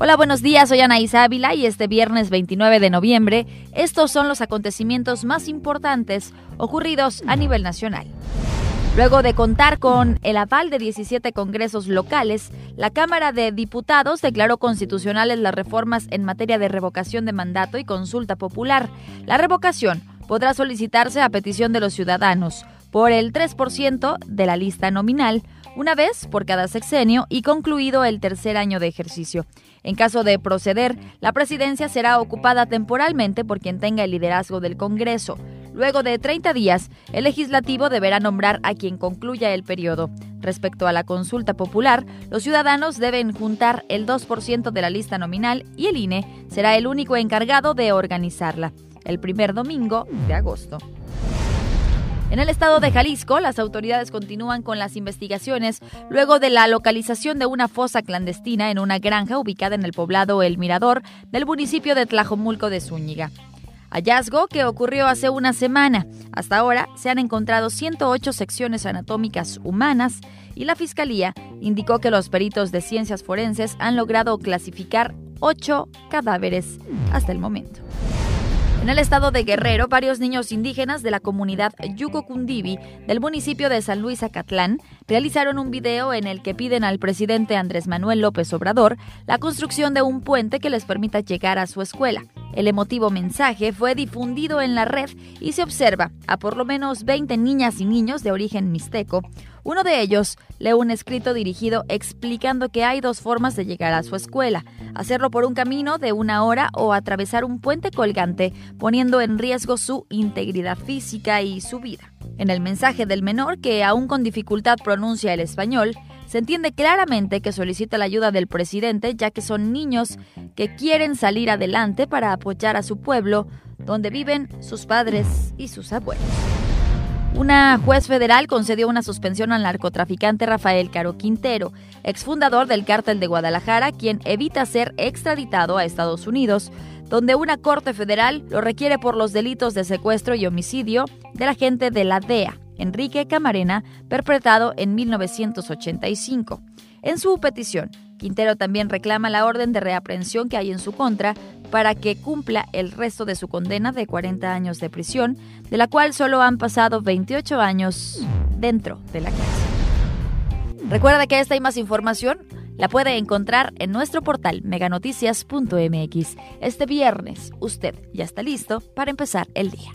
Hola, buenos días, soy Anaís Ávila y este viernes 29 de noviembre estos son los acontecimientos más importantes ocurridos a nivel nacional. Luego de contar con el aval de 17 congresos locales, la Cámara de Diputados declaró constitucionales las reformas en materia de revocación de mandato y consulta popular. La revocación podrá solicitarse a petición de los ciudadanos por el 3% de la lista nominal, una vez por cada sexenio y concluido el tercer año de ejercicio. En caso de proceder, la presidencia será ocupada temporalmente por quien tenga el liderazgo del Congreso. Luego de 30 días, el legislativo deberá nombrar a quien concluya el periodo. Respecto a la consulta popular, los ciudadanos deben juntar el 2% de la lista nominal y el INE será el único encargado de organizarla, el primer domingo de agosto. En el estado de Jalisco, las autoridades continúan con las investigaciones luego de la localización de una fosa clandestina en una granja ubicada en el poblado El Mirador del municipio de Tlajomulco de Zúñiga. Hallazgo que ocurrió hace una semana. Hasta ahora se han encontrado 108 secciones anatómicas humanas y la Fiscalía indicó que los peritos de ciencias forenses han logrado clasificar 8 cadáveres hasta el momento. En el estado de Guerrero, varios niños indígenas de la comunidad Yucocundivi del municipio de San Luis Acatlán realizaron un video en el que piden al presidente Andrés Manuel López Obrador la construcción de un puente que les permita llegar a su escuela. El emotivo mensaje fue difundido en la red y se observa a por lo menos 20 niñas y niños de origen mixteco. Uno de ellos lee un escrito dirigido explicando que hay dos formas de llegar a su escuela, hacerlo por un camino de una hora o atravesar un puente colgante, poniendo en riesgo su integridad física y su vida. En el mensaje del menor, que aún con dificultad pronuncia el español, se entiende claramente que solicita la ayuda del presidente ya que son niños que quieren salir adelante para apoyar a su pueblo, donde viven sus padres y sus abuelos. Una juez federal concedió una suspensión al narcotraficante Rafael Caro Quintero, exfundador del cártel de Guadalajara, quien evita ser extraditado a Estados Unidos, donde una corte federal lo requiere por los delitos de secuestro y homicidio del agente de la DEA, Enrique Camarena, perpetrado en 1985. En su petición, Quintero también reclama la orden de reaprehensión que hay en su contra para que cumpla el resto de su condena de 40 años de prisión, de la cual solo han pasado 28 años dentro de la cárcel. Recuerda que esta y más información la puede encontrar en nuestro portal meganoticias.mx. Este viernes usted ya está listo para empezar el día.